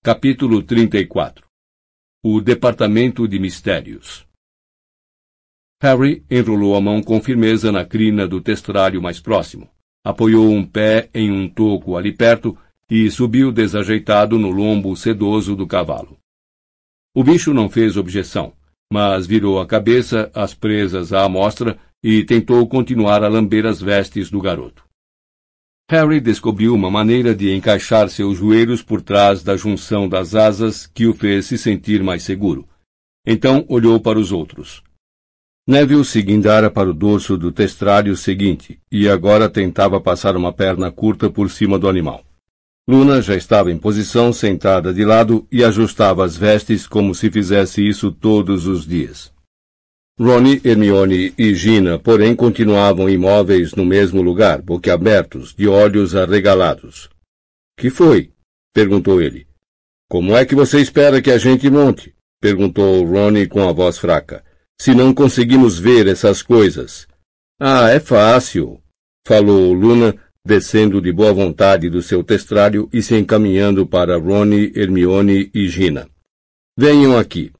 Capítulo 34 O Departamento de Mistérios Harry enrolou a mão com firmeza na crina do testralho mais próximo, apoiou um pé em um toco ali perto e subiu desajeitado no lombo sedoso do cavalo. O bicho não fez objeção, mas virou a cabeça, as presas à amostra, e tentou continuar a lamber as vestes do garoto. Harry descobriu uma maneira de encaixar seus joelhos por trás da junção das asas que o fez se sentir mais seguro. Então olhou para os outros. Neville se guindara para o dorso do testralho seguinte e agora tentava passar uma perna curta por cima do animal. Luna já estava em posição sentada de lado e ajustava as vestes como se fizesse isso todos os dias. Ronnie, Hermione e Gina, porém, continuavam imóveis no mesmo lugar, boquiabertos, de olhos arregalados. Que foi? perguntou ele. Como é que você espera que a gente monte? perguntou Ronnie com a voz fraca. Se não conseguimos ver essas coisas. Ah, é fácil, falou Luna, descendo de boa vontade do seu testralho e se encaminhando para Ronnie, Hermione e Gina. Venham aqui.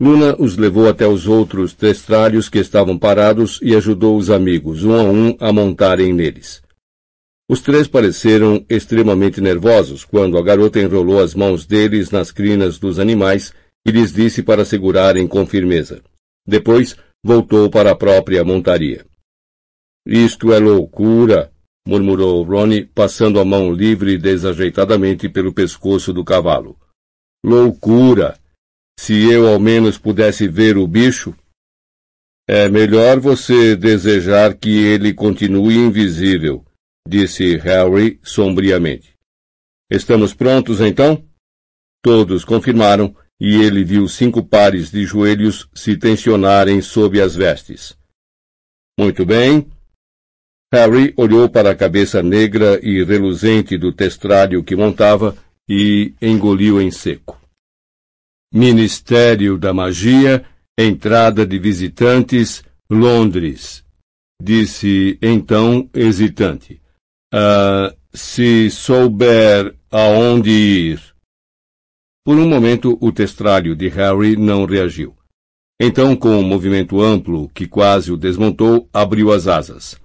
Luna os levou até os outros testralhos que estavam parados e ajudou os amigos, um a um, a montarem neles. Os três pareceram extremamente nervosos quando a garota enrolou as mãos deles nas crinas dos animais e lhes disse para segurarem com firmeza. Depois voltou para a própria montaria. Isto é loucura, murmurou Ronnie, passando a mão livre desajeitadamente pelo pescoço do cavalo. Loucura! Se eu ao menos pudesse ver o bicho. É melhor você desejar que ele continue invisível, disse Harry sombriamente. Estamos prontos então? Todos confirmaram e ele viu cinco pares de joelhos se tensionarem sob as vestes. Muito bem. Harry olhou para a cabeça negra e reluzente do testralho que montava e engoliu em seco. Ministério da Magia, entrada de visitantes, Londres. Disse então, hesitante. Ah, se souber aonde ir. Por um momento, o testralho de Harry não reagiu. Então, com um movimento amplo que quase o desmontou, abriu as asas.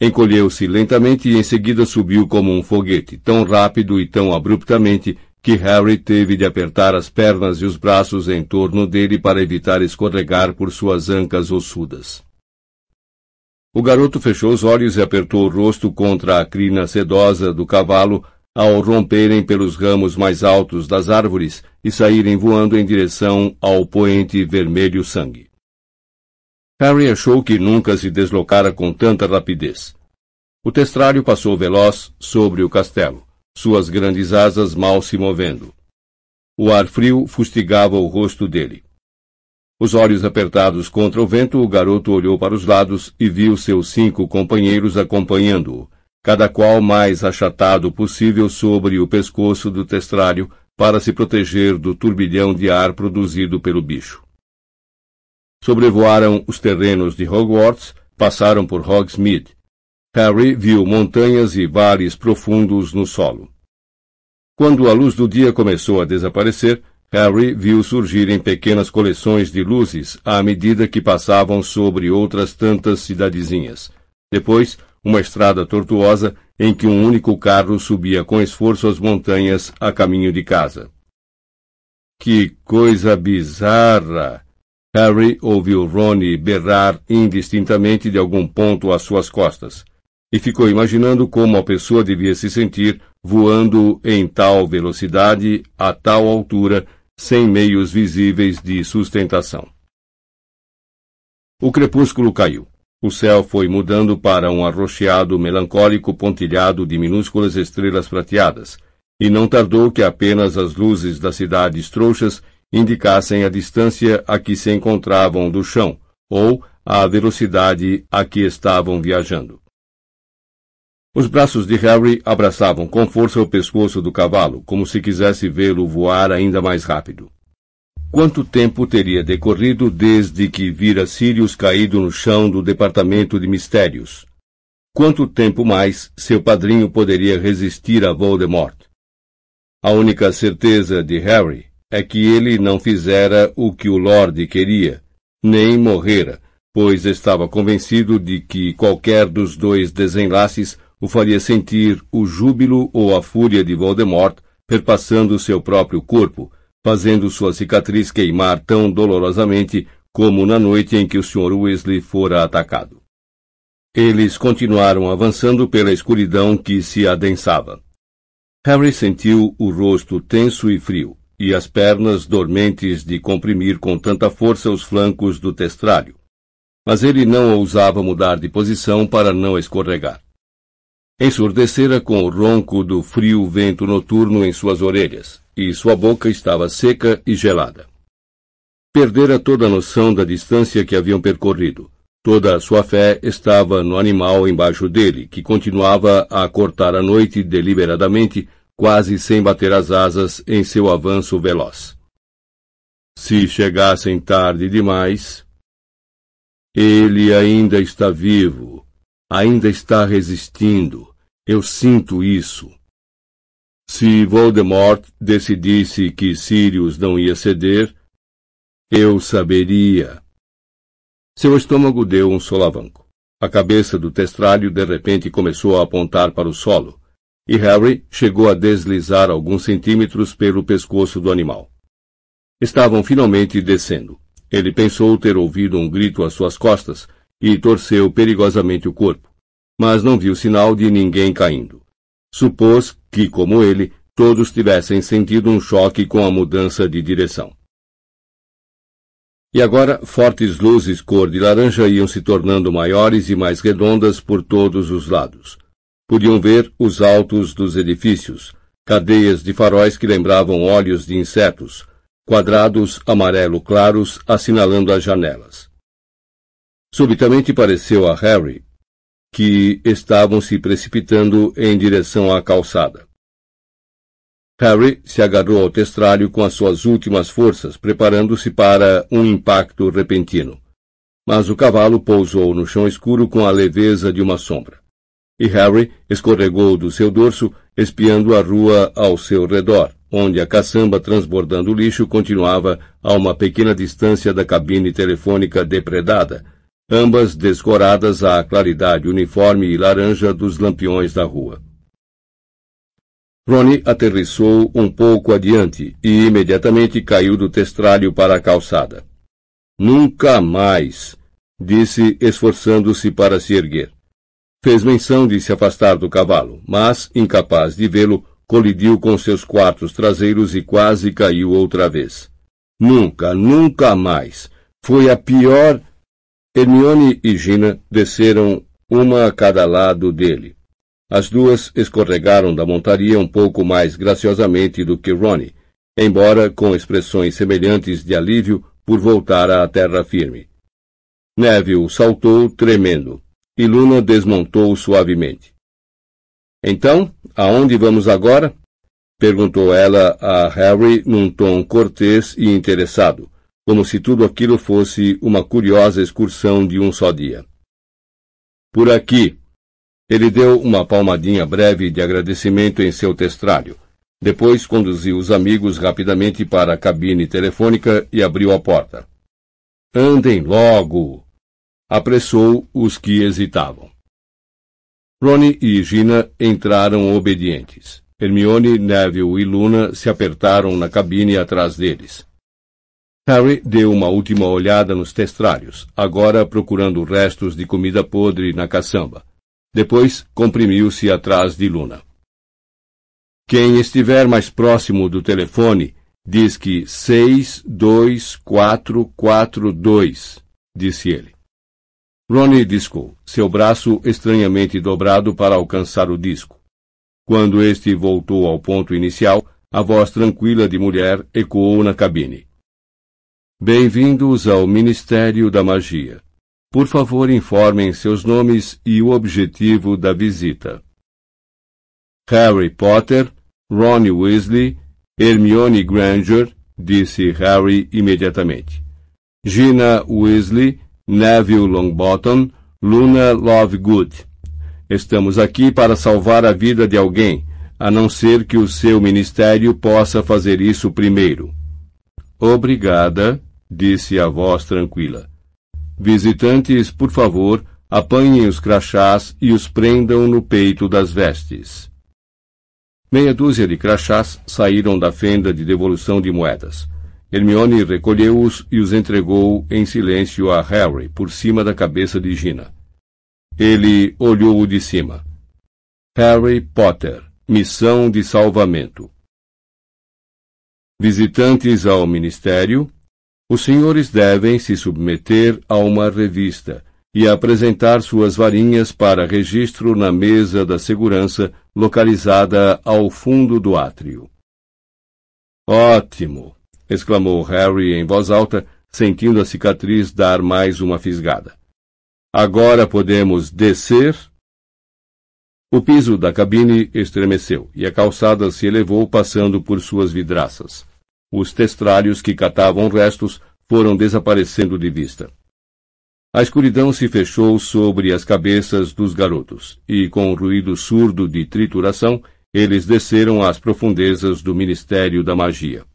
Encolheu-se lentamente e em seguida subiu como um foguete, tão rápido e tão abruptamente que Harry teve de apertar as pernas e os braços em torno dele para evitar escorregar por suas ancas ossudas. O garoto fechou os olhos e apertou o rosto contra a crina sedosa do cavalo ao romperem pelos ramos mais altos das árvores e saírem voando em direção ao poente vermelho sangue. Harry achou que nunca se deslocara com tanta rapidez. O testralho passou veloz sobre o castelo suas grandes asas mal se movendo. O ar frio fustigava o rosto dele. Os olhos apertados contra o vento, o garoto olhou para os lados e viu seus cinco companheiros acompanhando-o, cada qual mais achatado possível sobre o pescoço do testralho para se proteger do turbilhão de ar produzido pelo bicho. Sobrevoaram os terrenos de Hogwarts, passaram por Hogsmeade, Harry viu montanhas e vales profundos no solo. Quando a luz do dia começou a desaparecer, Harry viu surgirem pequenas coleções de luzes à medida que passavam sobre outras tantas cidadezinhas. Depois, uma estrada tortuosa em que um único carro subia com esforço as montanhas a caminho de casa. Que coisa bizarra! Harry ouviu Ronnie berrar indistintamente de algum ponto às suas costas e ficou imaginando como a pessoa devia se sentir voando em tal velocidade, a tal altura, sem meios visíveis de sustentação. O crepúsculo caiu. O céu foi mudando para um arroxeado melancólico pontilhado de minúsculas estrelas prateadas, e não tardou que apenas as luzes das cidades trouxas indicassem a distância a que se encontravam do chão, ou a velocidade a que estavam viajando. Os braços de Harry abraçavam com força o pescoço do cavalo, como se quisesse vê-lo voar ainda mais rápido. Quanto tempo teria decorrido desde que vira Sirius caído no chão do departamento de mistérios? Quanto tempo mais seu padrinho poderia resistir a Voldemort? A única certeza de Harry é que ele não fizera o que o Lorde queria, nem morrera, pois estava convencido de que qualquer dos dois desenlaces o faria sentir o júbilo ou a fúria de Voldemort perpassando seu próprio corpo, fazendo sua cicatriz queimar tão dolorosamente como na noite em que o Sr. Weasley fora atacado. Eles continuaram avançando pela escuridão que se adensava. Harry sentiu o rosto tenso e frio, e as pernas dormentes de comprimir com tanta força os flancos do testralho. Mas ele não ousava mudar de posição para não escorregar. Ensurdecera com o ronco do frio vento noturno em suas orelhas, e sua boca estava seca e gelada. Perdera toda a noção da distância que haviam percorrido. Toda a sua fé estava no animal embaixo dele, que continuava a cortar a noite deliberadamente, quase sem bater as asas em seu avanço veloz. Se chegassem tarde demais. Ele ainda está vivo, ainda está resistindo. Eu sinto isso. Se Voldemort decidisse que Sirius não ia ceder, eu saberia. Seu estômago deu um solavanco. A cabeça do testralho de repente começou a apontar para o solo, e Harry chegou a deslizar alguns centímetros pelo pescoço do animal. Estavam finalmente descendo. Ele pensou ter ouvido um grito às suas costas e torceu perigosamente o corpo, mas não viu sinal de ninguém caindo. Supôs que, como ele, todos tivessem sentido um choque com a mudança de direção. E agora, fortes luzes cor de laranja iam se tornando maiores e mais redondas por todos os lados. Podiam ver os altos dos edifícios, cadeias de faróis que lembravam olhos de insetos, quadrados amarelo claros assinalando as janelas. Subitamente pareceu a Harry que estavam se precipitando em direção à calçada. Harry se agarrou ao testralho com as suas últimas forças, preparando-se para um impacto repentino. Mas o cavalo pousou no chão escuro com a leveza de uma sombra. E Harry escorregou do seu dorso, espiando a rua ao seu redor, onde a caçamba transbordando lixo continuava a uma pequena distância da cabine telefônica depredada, ambas descoradas à claridade uniforme e laranja dos lampiões da rua. Ronnie aterrissou um pouco adiante e imediatamente caiu do testralho para a calçada. Nunca mais, disse, esforçando-se para se erguer. Fez menção de se afastar do cavalo, mas, incapaz de vê-lo, colidiu com seus quartos traseiros e quase caiu outra vez. Nunca, nunca mais. Foi a pior Hermione e Gina desceram uma a cada lado dele. As duas escorregaram da montaria um pouco mais graciosamente do que Ronnie, embora com expressões semelhantes de alívio por voltar à terra firme. Neville saltou tremendo, e Luna desmontou suavemente. Então, aonde vamos agora? perguntou ela a Harry num tom cortês e interessado, como se tudo aquilo fosse uma curiosa excursão de um só dia. Por aqui. Ele deu uma palmadinha breve de agradecimento em seu testralho. Depois conduziu os amigos rapidamente para a cabine telefônica e abriu a porta. Andem logo! Apressou os que hesitavam. Ronnie e Gina entraram obedientes. Hermione, Neville e Luna se apertaram na cabine atrás deles. Harry deu uma última olhada nos testralhos, agora procurando restos de comida podre na caçamba. Depois comprimiu-se atrás de Luna. Quem estiver mais próximo do telefone, diz que 62442, disse ele. Ronnie discou, seu braço estranhamente dobrado para alcançar o disco. Quando este voltou ao ponto inicial, a voz tranquila de mulher ecoou na cabine. Bem-vindos ao Ministério da Magia. Por favor, informem seus nomes e o objetivo da visita. Harry Potter, Ron Weasley, Hermione Granger, disse Harry imediatamente. Gina Weasley, Neville Longbottom, Luna Lovegood. Estamos aqui para salvar a vida de alguém, a não ser que o seu ministério possa fazer isso primeiro. Obrigada, disse a voz tranquila. Visitantes, por favor, apanhem os crachás e os prendam no peito das vestes. Meia dúzia de crachás saíram da fenda de devolução de moedas. Hermione recolheu-os e os entregou em silêncio a Harry por cima da cabeça de Gina. Ele olhou-o de cima. Harry Potter, Missão de Salvamento. Visitantes ao Ministério, os senhores devem se submeter a uma revista e apresentar suas varinhas para registro na mesa da segurança localizada ao fundo do átrio. Ótimo! exclamou Harry em voz alta, sentindo a cicatriz dar mais uma fisgada. Agora podemos descer? O piso da cabine estremeceu e a calçada se elevou passando por suas vidraças. Os testralhos que catavam restos foram desaparecendo de vista. A escuridão se fechou sobre as cabeças dos garotos, e com um ruído surdo de trituração, eles desceram às profundezas do Ministério da Magia.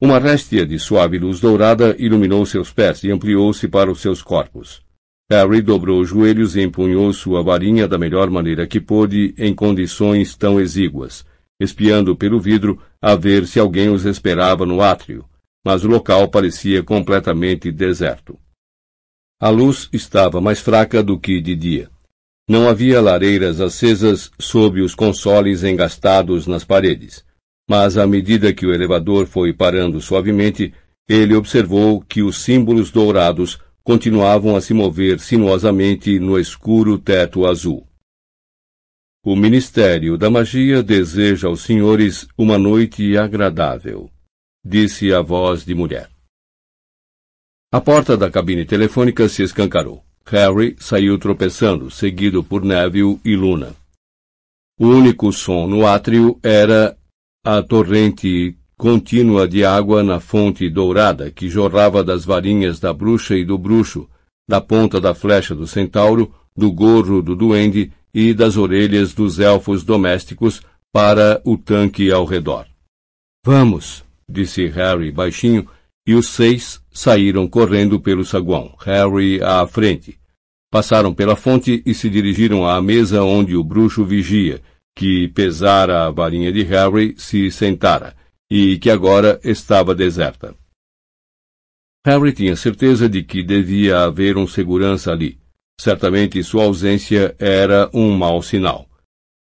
Uma réstia de suave luz dourada iluminou seus pés e ampliou-se para os seus corpos. Harry dobrou os joelhos e empunhou sua varinha da melhor maneira que pôde em condições tão exíguas, espiando pelo vidro a ver se alguém os esperava no átrio, mas o local parecia completamente deserto. A luz estava mais fraca do que de dia. Não havia lareiras acesas sob os consoles engastados nas paredes mas à medida que o elevador foi parando suavemente, ele observou que os símbolos dourados continuavam a se mover sinuosamente no escuro teto azul. O Ministério da Magia deseja aos senhores uma noite agradável, disse a voz de mulher. A porta da cabine telefônica se escancarou. Harry saiu tropeçando, seguido por Neville e Luna. O único som no átrio era a torrente contínua de água na fonte dourada que jorrava das varinhas da bruxa e do bruxo, da ponta da flecha do centauro, do gorro do duende e das orelhas dos elfos domésticos para o tanque ao redor. Vamos, disse Harry baixinho, e os seis saíram correndo pelo saguão, Harry à frente. Passaram pela fonte e se dirigiram à mesa onde o bruxo vigia, que pesara a varinha de Harry se sentara, e que agora estava deserta. Harry tinha certeza de que devia haver um segurança ali. Certamente sua ausência era um mau sinal.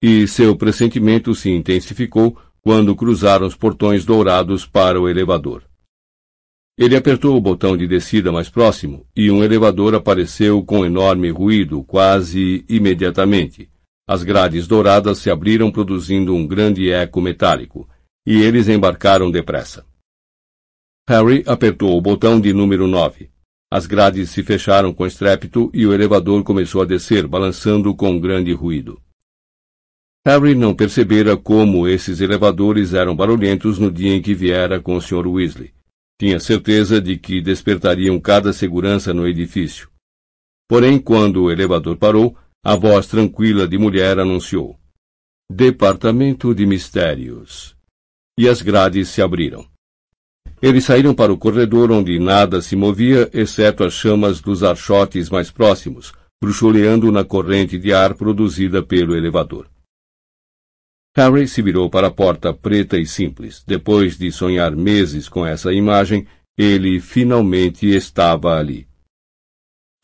E seu pressentimento se intensificou quando cruzaram os portões dourados para o elevador. Ele apertou o botão de descida mais próximo e um elevador apareceu com enorme ruído quase imediatamente. As grades douradas se abriram produzindo um grande eco metálico, e eles embarcaram depressa. Harry apertou o botão de número 9. As grades se fecharam com estrépito e o elevador começou a descer, balançando com grande ruído. Harry não percebera como esses elevadores eram barulhentos no dia em que viera com o Sr. Weasley. Tinha certeza de que despertariam cada segurança no edifício. Porém, quando o elevador parou, a voz tranquila de mulher anunciou: Departamento de Mistérios. E as grades se abriram. Eles saíram para o corredor onde nada se movia, exceto as chamas dos archotes mais próximos, bruxuleando na corrente de ar produzida pelo elevador. Harry se virou para a porta preta e simples. Depois de sonhar meses com essa imagem, ele finalmente estava ali.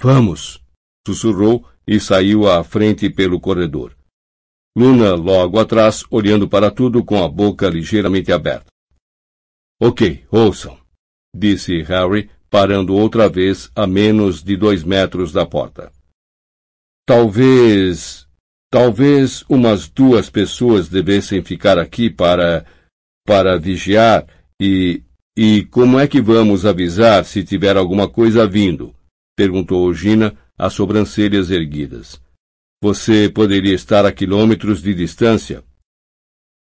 Vamos! sussurrou e saiu à frente pelo corredor. Luna logo atrás, olhando para tudo com a boca ligeiramente aberta. Ok, ouçam, disse Harry, parando outra vez a menos de dois metros da porta. Talvez. Talvez umas duas pessoas devessem ficar aqui para. para vigiar e. E como é que vamos avisar se tiver alguma coisa vindo? perguntou Gina, as sobrancelhas erguidas. Você poderia estar a quilômetros de distância.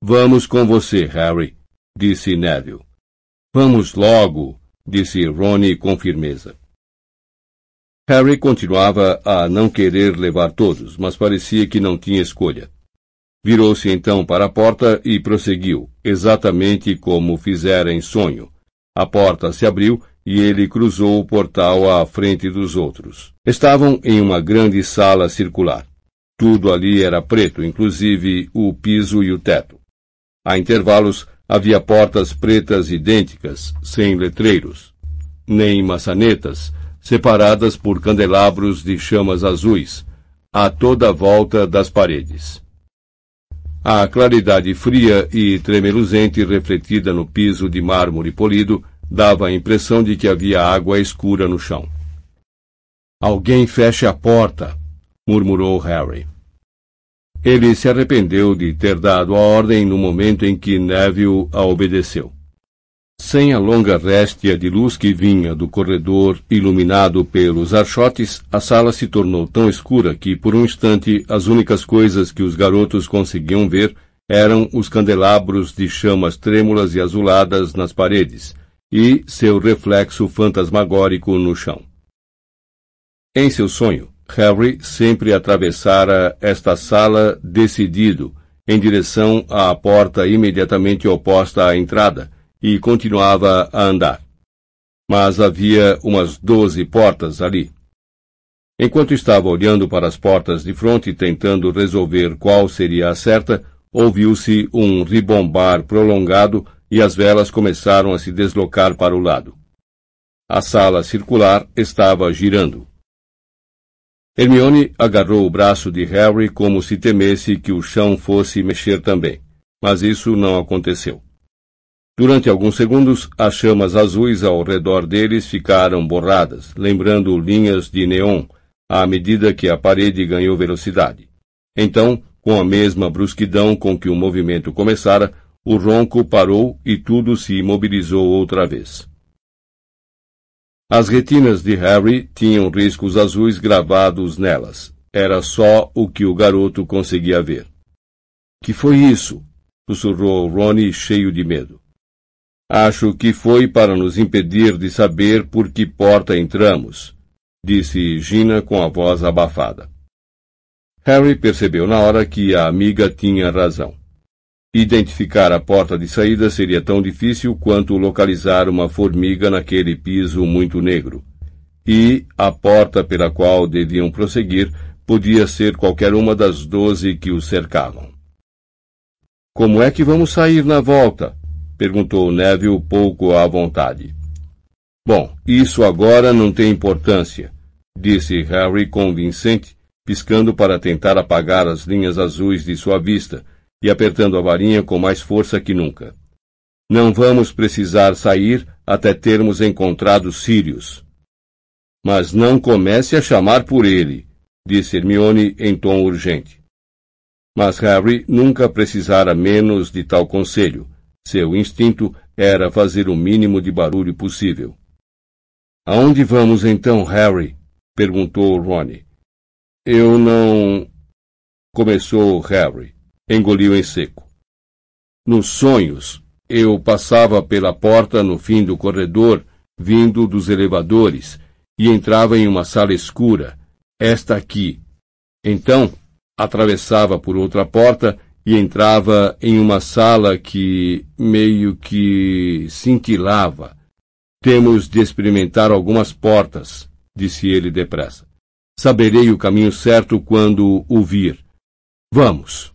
Vamos com você, Harry, disse Neville. Vamos logo, disse Ronnie com firmeza. Harry continuava a não querer levar todos, mas parecia que não tinha escolha. Virou-se então para a porta e prosseguiu, exatamente como fizera em sonho. A porta se abriu e ele cruzou o portal à frente dos outros. Estavam em uma grande sala circular. Tudo ali era preto, inclusive o piso e o teto. A intervalos havia portas pretas idênticas, sem letreiros, nem maçanetas, separadas por candelabros de chamas azuis, a toda a volta das paredes. A claridade fria e tremeluzente refletida no piso de mármore polido dava a impressão de que havia água escura no chão. Alguém feche a porta, murmurou Harry. Ele se arrependeu de ter dado a ordem no momento em que Neville a obedeceu. Sem a longa réstia de luz que vinha do corredor iluminado pelos archotes, a sala se tornou tão escura que, por um instante, as únicas coisas que os garotos conseguiam ver eram os candelabros de chamas trêmulas e azuladas nas paredes e seu reflexo fantasmagórico no chão. Em seu sonho, Harry sempre atravessara esta sala decidido, em direção à porta imediatamente oposta à entrada, e continuava a andar. Mas havia umas doze portas ali. Enquanto estava olhando para as portas de frente tentando resolver qual seria a certa, ouviu-se um ribombar prolongado e as velas começaram a se deslocar para o lado. A sala circular estava girando. Hermione agarrou o braço de Harry como se temesse que o chão fosse mexer também, mas isso não aconteceu. Durante alguns segundos, as chamas azuis ao redor deles ficaram borradas, lembrando linhas de neon, à medida que a parede ganhou velocidade. Então, com a mesma brusquidão com que o movimento começara, o ronco parou e tudo se imobilizou outra vez. As retinas de Harry tinham riscos azuis gravados nelas. Era só o que o garoto conseguia ver. Que foi isso? sussurrou Ronnie cheio de medo. Acho que foi para nos impedir de saber por que porta entramos, disse Gina com a voz abafada. Harry percebeu na hora que a amiga tinha razão. Identificar a porta de saída seria tão difícil quanto localizar uma formiga naquele piso muito negro. E a porta pela qual deviam prosseguir podia ser qualquer uma das doze que os cercavam. Como é que vamos sair na volta? perguntou Neville pouco à vontade. Bom, isso agora não tem importância, disse Harry convincente, piscando para tentar apagar as linhas azuis de sua vista e apertando a varinha com mais força que nunca. Não vamos precisar sair até termos encontrado Sirius. Mas não comece a chamar por ele, disse Hermione em tom urgente. Mas Harry nunca precisara menos de tal conselho, seu instinto era fazer o mínimo de barulho possível. Aonde vamos então, Harry? perguntou Ronnie. Eu não. começou Harry. Engoliu em seco. Nos sonhos, eu passava pela porta no fim do corredor, vindo dos elevadores, e entrava em uma sala escura, esta aqui. Então, atravessava por outra porta e entrava em uma sala que meio que cintilava. Temos de experimentar algumas portas, disse ele depressa. Saberei o caminho certo quando o vir. Vamos.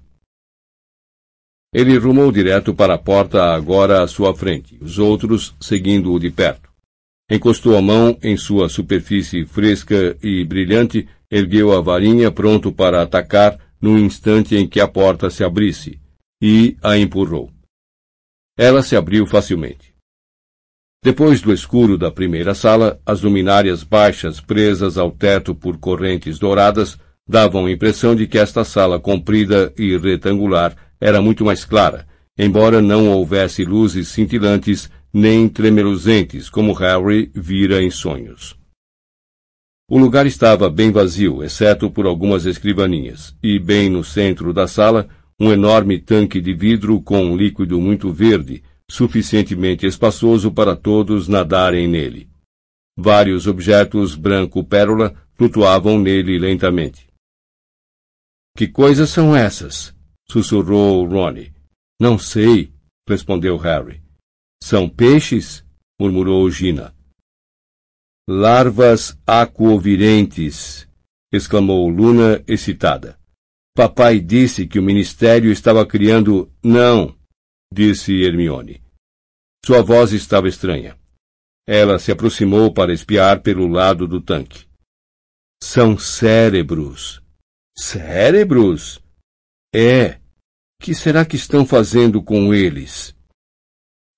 Ele rumou direto para a porta agora à sua frente, os outros seguindo-o de perto. Encostou a mão em sua superfície fresca e brilhante, ergueu a varinha pronto para atacar, no instante em que a porta se abrisse, e a empurrou. Ela se abriu facilmente. Depois do escuro da primeira sala, as luminárias baixas presas ao teto por correntes douradas davam a impressão de que esta sala comprida e retangular era muito mais clara, embora não houvesse luzes cintilantes nem tremeluzentes como Harry vira em sonhos. O lugar estava bem vazio, exceto por algumas escrivaninhas, e bem no centro da sala, um enorme tanque de vidro com um líquido muito verde, suficientemente espaçoso para todos nadarem nele. Vários objetos branco-pérola flutuavam nele lentamente. Que coisas são essas? Sussurrou Ronnie. Não sei, respondeu Harry. São peixes? murmurou Gina. Larvas aquovirentes, exclamou Luna, excitada. Papai disse que o ministério estava criando. Não, disse Hermione. Sua voz estava estranha. Ela se aproximou para espiar pelo lado do tanque. São cérebros. Cérebros? É. Que será que estão fazendo com eles?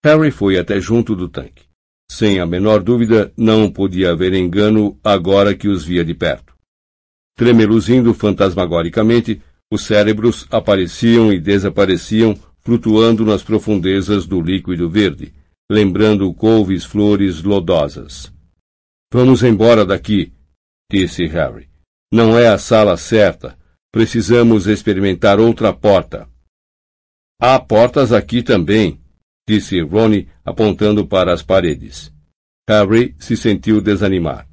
Harry foi até junto do tanque. Sem a menor dúvida, não podia haver engano agora que os via de perto. Tremeluzindo fantasmagoricamente, os cérebros apareciam e desapareciam, flutuando nas profundezas do líquido verde, lembrando couves flores lodosas. Vamos embora daqui, disse Harry. Não é a sala certa. Precisamos experimentar outra porta. Há portas aqui também, disse Ronnie, apontando para as paredes. Harry se sentiu desanimar.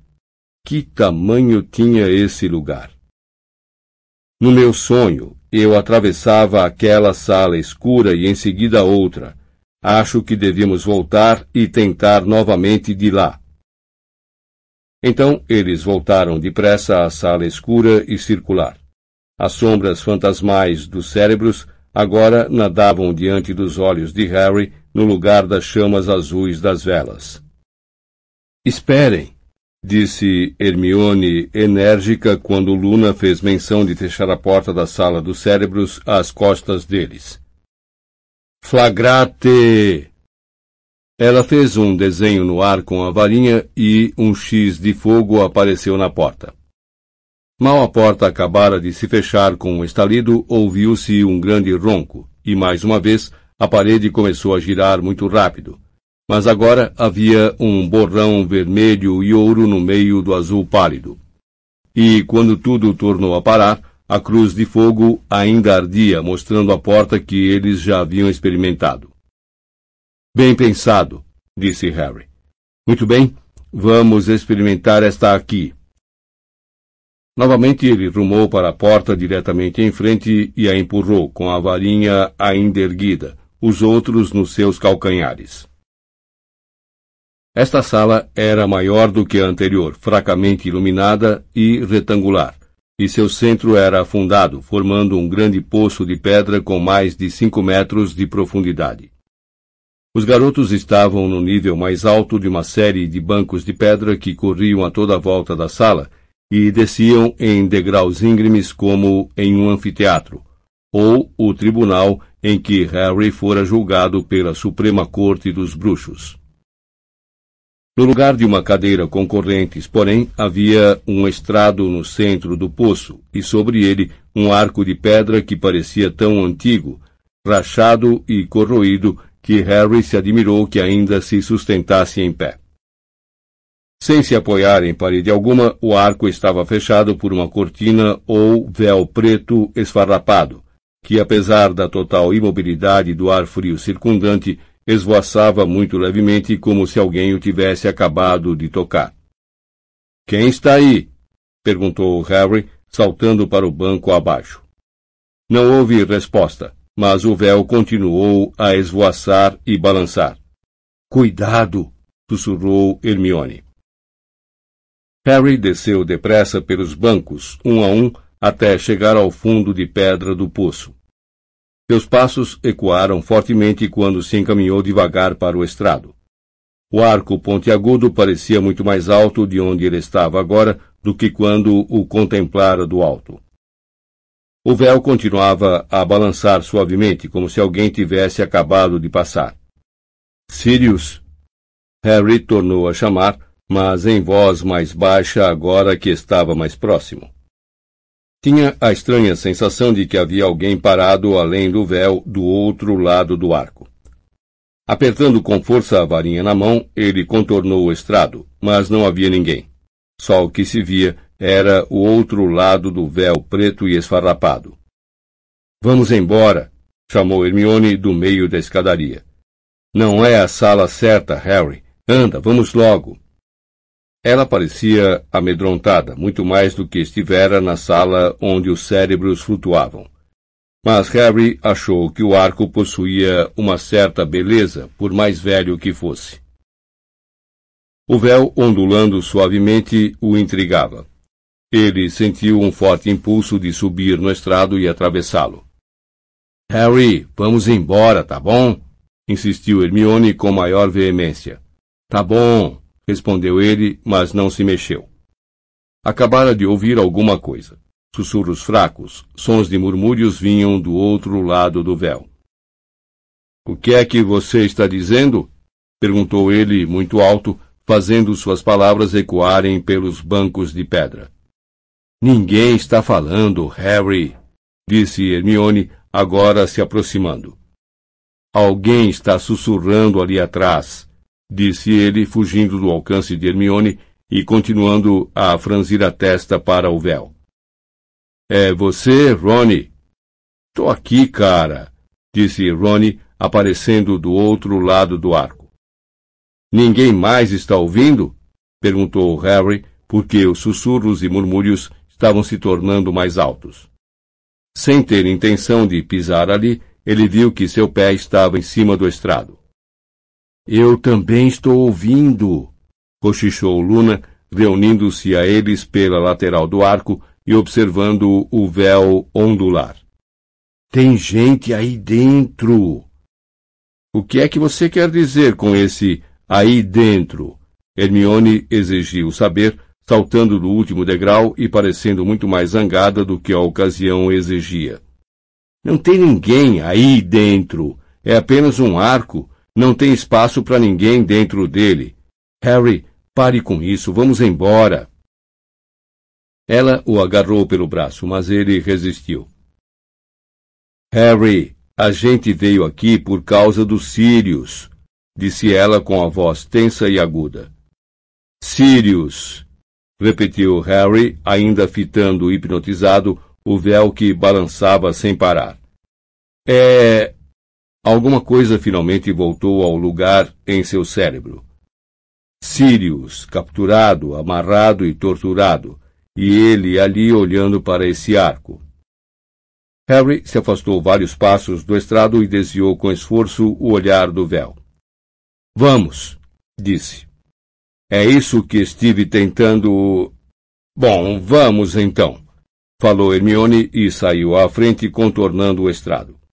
Que tamanho tinha esse lugar? No meu sonho, eu atravessava aquela sala escura e em seguida outra. Acho que devíamos voltar e tentar novamente de lá. Então eles voltaram depressa à sala escura e circular. As sombras fantasmais dos cérebros agora nadavam diante dos olhos de Harry no lugar das chamas azuis das velas. Esperem, disse Hermione enérgica quando Luna fez menção de fechar a porta da sala dos cérebros às costas deles. Flagrate! Ela fez um desenho no ar com a varinha e um X de fogo apareceu na porta. Mal a porta acabara de se fechar com um estalido, ouviu-se um grande ronco, e mais uma vez a parede começou a girar muito rápido. Mas agora havia um borrão vermelho e ouro no meio do azul pálido. E quando tudo tornou a parar, a cruz de fogo ainda ardia, mostrando a porta que eles já haviam experimentado. Bem pensado, disse Harry. Muito bem, vamos experimentar esta aqui. Novamente ele rumou para a porta diretamente em frente e a empurrou, com a varinha ainda erguida, os outros nos seus calcanhares. Esta sala era maior do que a anterior, fracamente iluminada e retangular, e seu centro era afundado, formando um grande poço de pedra com mais de cinco metros de profundidade. Os garotos estavam no nível mais alto de uma série de bancos de pedra que corriam a toda a volta da sala e desciam em degraus íngremes como em um anfiteatro, ou o tribunal em que Harry fora julgado pela Suprema Corte dos Bruxos. No lugar de uma cadeira com correntes, porém, havia um estrado no centro do poço, e sobre ele um arco de pedra que parecia tão antigo, rachado e corroído, que Harry se admirou que ainda se sustentasse em pé. Sem se apoiar em parede alguma, o arco estava fechado por uma cortina ou véu preto esfarrapado, que apesar da total imobilidade do ar frio circundante, esvoaçava muito levemente como se alguém o tivesse acabado de tocar. Quem está aí? perguntou Harry, saltando para o banco abaixo. Não houve resposta, mas o véu continuou a esvoaçar e balançar. Cuidado! sussurrou Hermione. Harry desceu depressa pelos bancos, um a um, até chegar ao fundo de pedra do poço. Seus passos ecoaram fortemente quando se encaminhou devagar para o estrado. O arco pontiagudo parecia muito mais alto de onde ele estava agora do que quando o contemplara do alto. O véu continuava a balançar suavemente, como se alguém tivesse acabado de passar. Sirius! Harry tornou a chamar, mas em voz mais baixa agora que estava mais próximo. Tinha a estranha sensação de que havia alguém parado além do véu do outro lado do arco. Apertando com força a varinha na mão, ele contornou o estrado, mas não havia ninguém. Só o que se via era o outro lado do véu preto e esfarrapado. Vamos embora, chamou Hermione do meio da escadaria. Não é a sala certa, Harry. Anda, vamos logo. Ela parecia amedrontada, muito mais do que estivera na sala onde os cérebros flutuavam. Mas Harry achou que o arco possuía uma certa beleza, por mais velho que fosse. O véu, ondulando suavemente, o intrigava. Ele sentiu um forte impulso de subir no estrado e atravessá-lo. Harry, vamos embora, tá bom? insistiu Hermione com maior veemência. Tá bom, respondeu ele, mas não se mexeu. Acabara de ouvir alguma coisa. Sussurros fracos, sons de murmúrios vinham do outro lado do véu. O que é que você está dizendo? perguntou ele muito alto, fazendo suas palavras ecoarem pelos bancos de pedra. Ninguém está falando, Harry, disse Hermione, agora se aproximando. Alguém está sussurrando ali atrás, disse ele, fugindo do alcance de Hermione e continuando a franzir a testa para o véu. É você, Ronnie? Tô aqui, cara, disse Ronnie, aparecendo do outro lado do arco. Ninguém mais está ouvindo? perguntou Harry, porque os sussurros e murmúrios estavam se tornando mais altos. Sem ter intenção de pisar ali, ele viu que seu pé estava em cima do estrado. Eu também estou ouvindo, cochichou Luna, reunindo-se a eles pela lateral do arco e observando o véu ondular. Tem gente aí dentro. O que é que você quer dizer com esse aí dentro? Hermione exigiu saber, saltando do último degrau e parecendo muito mais zangada do que a ocasião exigia. Não tem ninguém aí dentro. É apenas um arco. Não tem espaço para ninguém dentro dele. Harry, pare com isso. Vamos embora. Ela o agarrou pelo braço, mas ele resistiu. Harry, a gente veio aqui por causa dos Sirius, disse ela com a voz tensa e aguda. Sirius, repetiu Harry, ainda fitando hipnotizado o véu que balançava sem parar. É. Alguma coisa finalmente voltou ao lugar em seu cérebro. Sirius, capturado, amarrado e torturado, e ele ali olhando para esse arco. Harry se afastou vários passos do estrado e desviou com esforço o olhar do véu. Vamos, disse. É isso que estive tentando. Bom, vamos então, falou Hermione e saiu à frente contornando o estrado.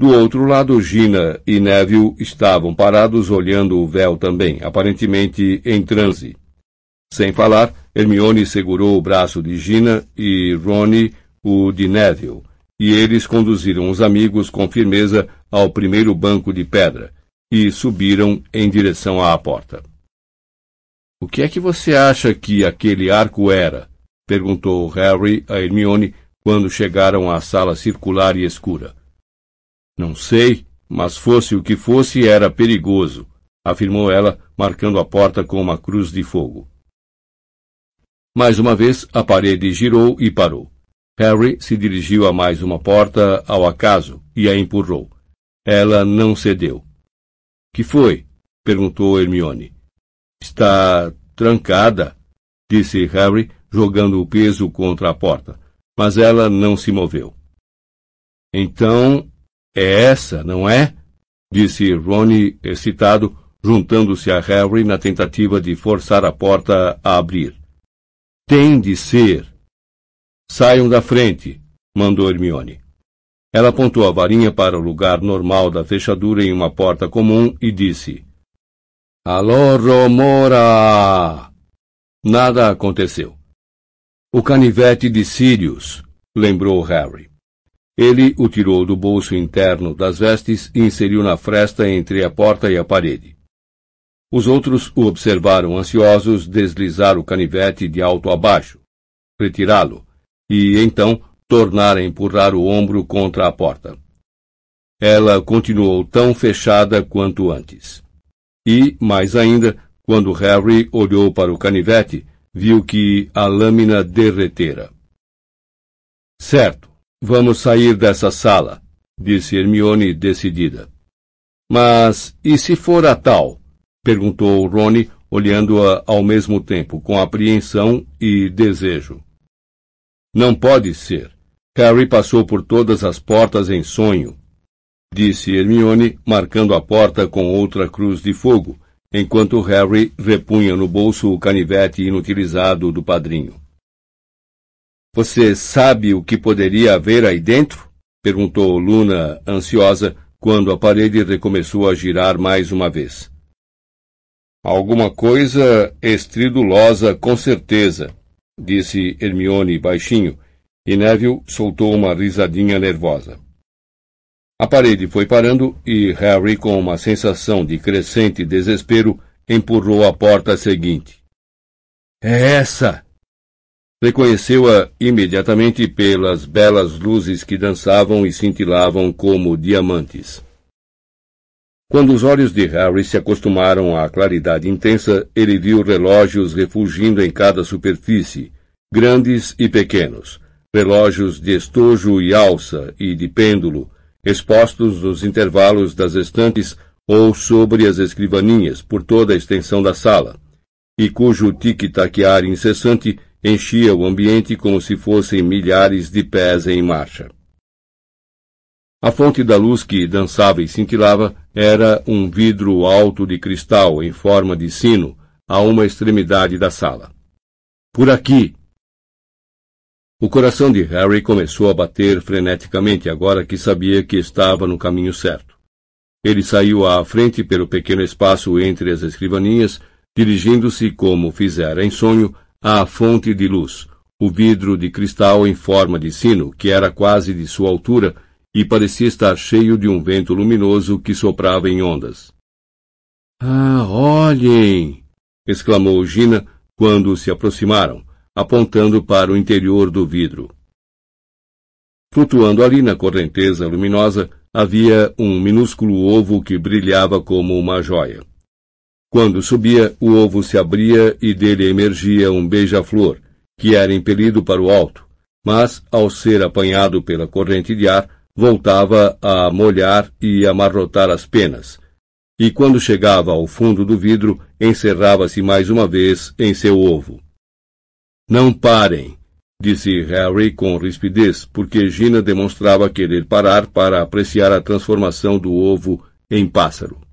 Do outro lado, Gina e Neville estavam parados olhando o véu também, aparentemente em transe. Sem falar, Hermione segurou o braço de Gina e Ronnie o de Neville, e eles conduziram os amigos com firmeza ao primeiro banco de pedra e subiram em direção à porta. O que é que você acha que aquele arco era? perguntou Harry a Hermione quando chegaram à sala circular e escura. Não sei, mas fosse o que fosse, era perigoso, afirmou ela, marcando a porta com uma cruz de fogo. Mais uma vez, a parede girou e parou. Harry se dirigiu a mais uma porta ao acaso e a empurrou. Ela não cedeu. Que foi? perguntou Hermione. Está trancada, disse Harry, jogando o peso contra a porta, mas ela não se moveu. Então, é essa, não é? disse Ronnie, excitado, juntando-se a Harry na tentativa de forçar a porta a abrir. Tem de ser. Saiam da frente, mandou Hermione. Ela apontou a varinha para o lugar normal da fechadura em uma porta comum e disse: Alô, Romora! Nada aconteceu. O canivete de Sirius, lembrou Harry. Ele o tirou do bolso interno das vestes e inseriu na fresta entre a porta e a parede. Os outros o observaram ansiosos deslizar o canivete de alto a baixo, retirá-lo, e então tornar a empurrar o ombro contra a porta. Ela continuou tão fechada quanto antes. E, mais ainda, quando Harry olhou para o canivete, viu que a lâmina derretera. Certo, vamos sair dessa sala, disse Hermione decidida. Mas e se for a tal? perguntou Rony, olhando-a ao mesmo tempo com apreensão e desejo. Não pode ser. Harry passou por todas as portas em sonho, disse Hermione, marcando a porta com outra cruz de fogo, enquanto Harry repunha no bolso o canivete inutilizado do padrinho. Você sabe o que poderia haver aí dentro? perguntou Luna, ansiosa, quando a parede recomeçou a girar mais uma vez. Alguma coisa estridulosa, com certeza, disse Hermione baixinho, e Neville soltou uma risadinha nervosa. A parede foi parando e Harry, com uma sensação de crescente desespero, empurrou a porta seguinte. É essa! Reconheceu-a imediatamente pelas belas luzes que dançavam e cintilavam como diamantes. Quando os olhos de Harry se acostumaram à claridade intensa, ele viu relógios refugindo em cada superfície, grandes e pequenos, relógios de estojo e alça e de pêndulo, expostos nos intervalos das estantes ou sobre as escrivaninhas por toda a extensão da sala, e cujo tic-taquear incessante enchia o ambiente como se fossem milhares de pés em marcha. A fonte da luz que dançava e cintilava era um vidro alto de cristal em forma de sino a uma extremidade da sala. Por aqui, o coração de Harry começou a bater freneticamente agora que sabia que estava no caminho certo. Ele saiu à frente pelo pequeno espaço entre as escrivaninhas, dirigindo-se, como fizera em sonho, à fonte de luz, o vidro de cristal em forma de sino, que era quase de sua altura e parecia estar cheio de um vento luminoso que soprava em ondas. Ah, olhem! exclamou Gina quando se aproximaram apontando para o interior do vidro. Flutuando ali na correnteza luminosa havia um minúsculo ovo que brilhava como uma joia. Quando subia, o ovo se abria e dele emergia um beija-flor, que era impelido para o alto, mas, ao ser apanhado pela corrente de ar, voltava a molhar e amarrotar as penas, e quando chegava ao fundo do vidro, encerrava-se mais uma vez em seu ovo. Não parem, disse Harry com rispidez, porque Gina demonstrava querer parar para apreciar a transformação do ovo em pássaro.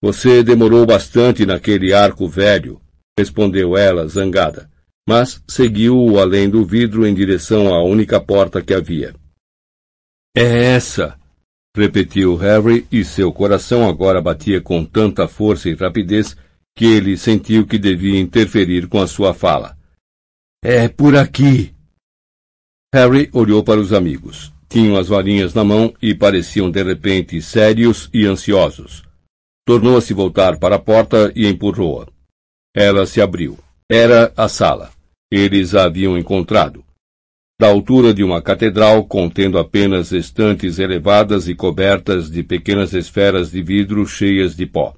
Você demorou bastante naquele arco velho, respondeu ela, zangada, mas seguiu-o além do vidro em direção à única porta que havia. É essa! repetiu Harry, e seu coração agora batia com tanta força e rapidez que ele sentiu que devia interferir com a sua fala. É por aqui. Harry olhou para os amigos. Tinham as varinhas na mão e pareciam de repente sérios e ansiosos. Tornou a se voltar para a porta e empurrou-a. Ela se abriu. Era a sala. Eles a haviam encontrado. Da altura de uma catedral, contendo apenas estantes elevadas e cobertas de pequenas esferas de vidro cheias de pó.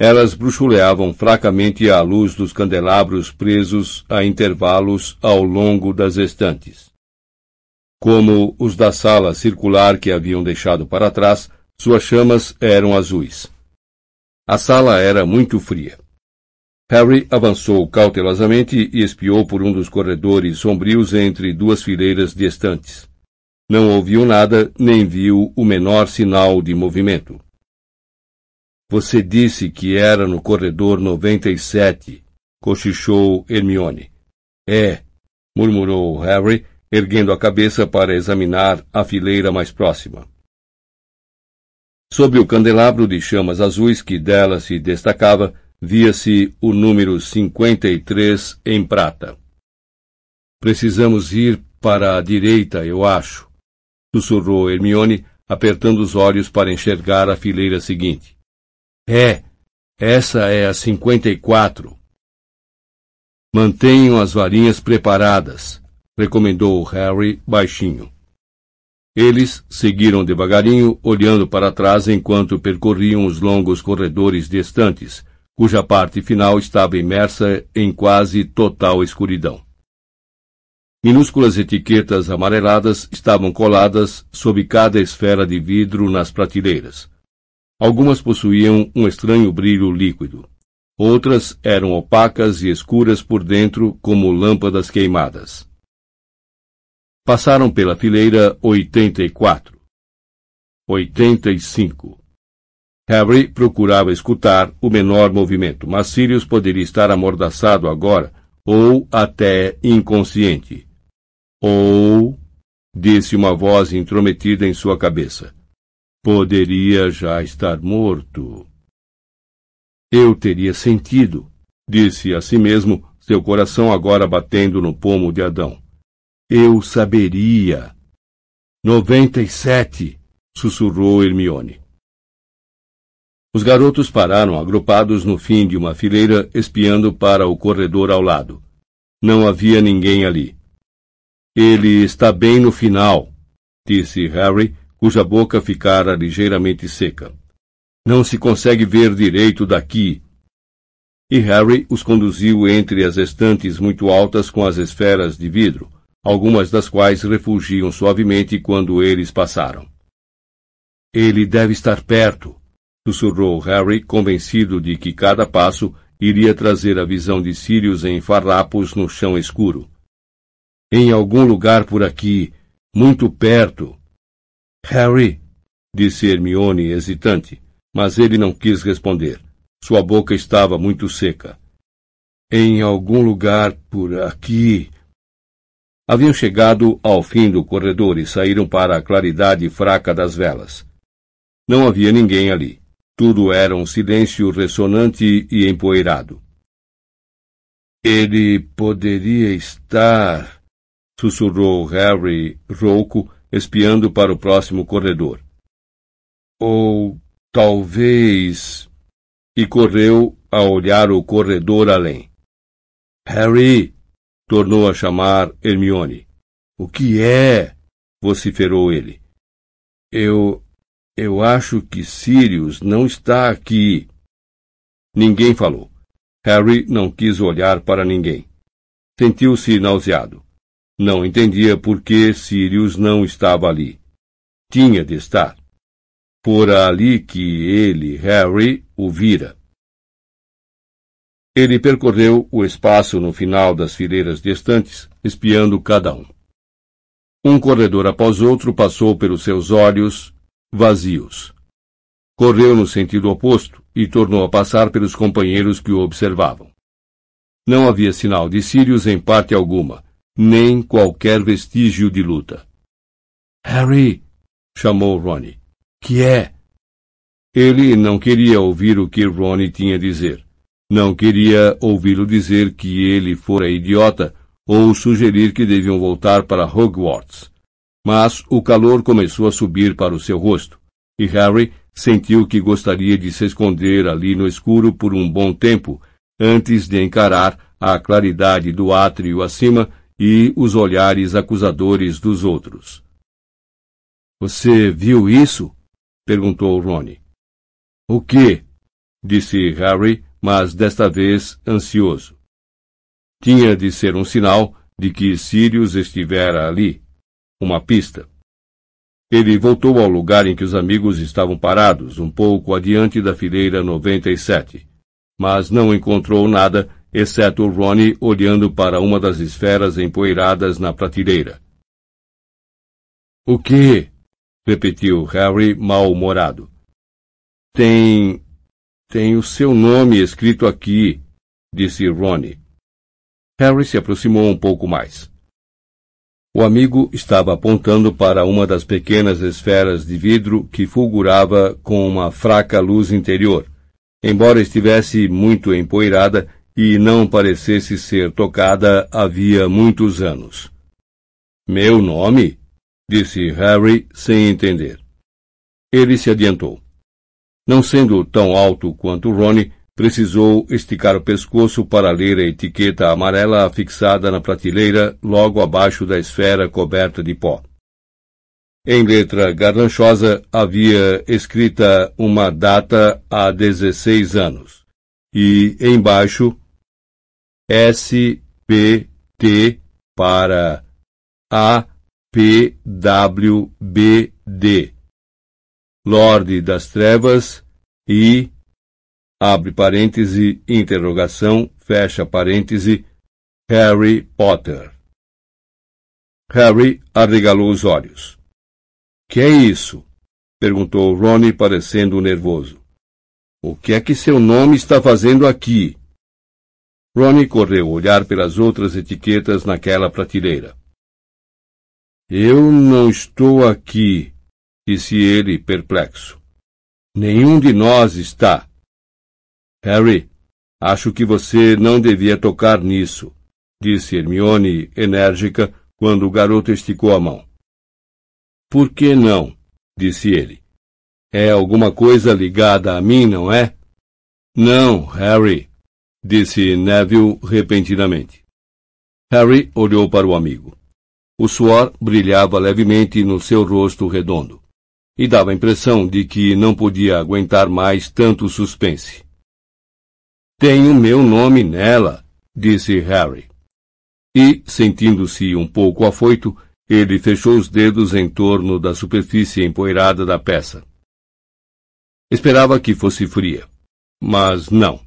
Elas bruxuleavam fracamente à luz dos candelabros presos a intervalos ao longo das estantes. Como os da sala circular que haviam deixado para trás, suas chamas eram azuis. A sala era muito fria. Harry avançou cautelosamente e espiou por um dos corredores sombrios entre duas fileiras de estantes. Não ouviu nada, nem viu o menor sinal de movimento. Você disse que era no corredor 97, cochichou Hermione. É, murmurou Harry, erguendo a cabeça para examinar a fileira mais próxima. Sob o candelabro de chamas azuis que dela se destacava, via-se o número 53 em prata. Precisamos ir para a direita, eu acho, sussurrou Hermione, apertando os olhos para enxergar a fileira seguinte. É, essa é a 54. Mantenham as varinhas preparadas, recomendou Harry baixinho. Eles seguiram devagarinho, olhando para trás enquanto percorriam os longos corredores distantes, cuja parte final estava imersa em quase total escuridão. Minúsculas etiquetas amareladas estavam coladas sob cada esfera de vidro nas prateleiras. Algumas possuíam um estranho brilho líquido. Outras eram opacas e escuras por dentro como lâmpadas queimadas. Passaram pela fileira 84. 85. Harry procurava escutar o menor movimento, mas Sirius poderia estar amordaçado agora, ou até inconsciente. Ou, disse uma voz intrometida em sua cabeça, poderia já estar morto. Eu teria sentido, disse a si mesmo, seu coração agora batendo no pomo de Adão. Eu saberia. Noventa e sete, sussurrou Hermione. Os garotos pararam agrupados no fim de uma fileira, espiando para o corredor ao lado. Não havia ninguém ali. Ele está bem no final, disse Harry, cuja boca ficara ligeiramente seca. Não se consegue ver direito daqui. E Harry os conduziu entre as estantes muito altas com as esferas de vidro, algumas das quais refugiam suavemente quando eles passaram. Ele deve estar perto, sussurrou Harry, convencido de que cada passo iria trazer a visão de Sirius em farrapos no chão escuro. Em algum lugar por aqui, muito perto. Harry, disse Hermione hesitante, mas ele não quis responder. Sua boca estava muito seca. Em algum lugar por aqui. Haviam chegado ao fim do corredor e saíram para a claridade fraca das velas. Não havia ninguém ali. Tudo era um silêncio ressonante e empoeirado. Ele poderia estar, sussurrou Harry rouco, espiando para o próximo corredor. Ou talvez. E correu a olhar o corredor além. Harry! Tornou a chamar Hermione. O que é? vociferou ele. Eu. Eu acho que Sirius não está aqui. Ninguém falou. Harry não quis olhar para ninguém. Sentiu-se nauseado. Não entendia por que Sirius não estava ali. Tinha de estar. Fora ali que ele, Harry, o vira. Ele percorreu o espaço no final das fileiras distantes, espiando cada um. Um corredor após outro passou pelos seus olhos, vazios. Correu no sentido oposto e tornou a passar pelos companheiros que o observavam. Não havia sinal de Sirius em parte alguma, nem qualquer vestígio de luta. Harry! chamou Ronnie. Que é? Ele não queria ouvir o que Ronnie tinha a dizer. Não queria ouvi-lo dizer que ele fora idiota ou sugerir que deviam voltar para Hogwarts. Mas o calor começou a subir para o seu rosto, e Harry sentiu que gostaria de se esconder ali no escuro por um bom tempo, antes de encarar a claridade do átrio acima e os olhares acusadores dos outros. Você viu isso? perguntou Ronnie. O que? disse Harry, mas desta vez ansioso. Tinha de ser um sinal de que Sirius estivera ali, uma pista. Ele voltou ao lugar em que os amigos estavam parados, um pouco adiante da fileira 97, mas não encontrou nada, exceto Ronnie olhando para uma das esferas empoeiradas na prateleira. O que? repetiu Harry mal-humorado. Tem. Tem o seu nome escrito aqui, disse Ronnie. Harry se aproximou um pouco mais. O amigo estava apontando para uma das pequenas esferas de vidro que fulgurava com uma fraca luz interior, embora estivesse muito empoeirada e não parecesse ser tocada havia muitos anos. Meu nome? disse Harry sem entender. Ele se adiantou. Não sendo tão alto quanto Ronnie, precisou esticar o pescoço para ler a etiqueta amarela afixada na prateleira logo abaixo da esfera coberta de pó. Em letra garranchosa havia escrita uma data há 16 anos e embaixo S P T para A PWBD, Lorde das Trevas e, abre parêntese, interrogação, fecha parêntese, Harry Potter. Harry arregalou os olhos. Que é isso? perguntou Ronnie, parecendo nervoso. O que é que seu nome está fazendo aqui? Ronnie correu olhar pelas outras etiquetas naquela prateleira. Eu não estou aqui, disse ele, perplexo. Nenhum de nós está. Harry, acho que você não devia tocar nisso, disse Hermione, enérgica, quando o garoto esticou a mão. Por que não? disse ele. É alguma coisa ligada a mim, não é? Não, Harry, disse Neville repentinamente. Harry olhou para o amigo. O suor brilhava levemente no seu rosto redondo, e dava a impressão de que não podia aguentar mais tanto suspense. Tenho meu nome nela, disse Harry. E, sentindo-se um pouco afoito, ele fechou os dedos em torno da superfície empoeirada da peça. Esperava que fosse fria. Mas não.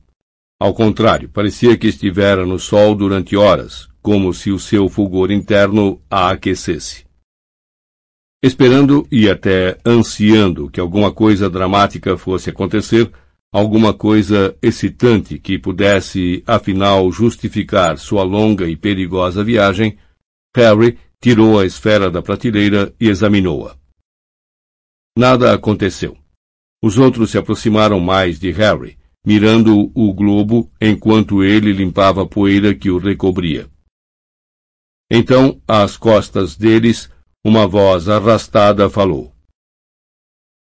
Ao contrário, parecia que estivera no sol durante horas, como se o seu fulgor interno a aquecesse. Esperando e até ansiando que alguma coisa dramática fosse acontecer, alguma coisa excitante que pudesse, afinal, justificar sua longa e perigosa viagem, Harry tirou a esfera da prateleira e examinou-a. Nada aconteceu. Os outros se aproximaram mais de Harry, mirando o globo enquanto ele limpava a poeira que o recobria. Então, às costas deles, uma voz arrastada falou.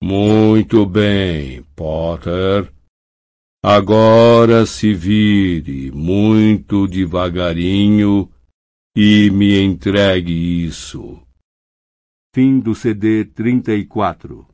Muito bem, Potter. Agora se vire muito devagarinho e me entregue isso. Fim do CD 34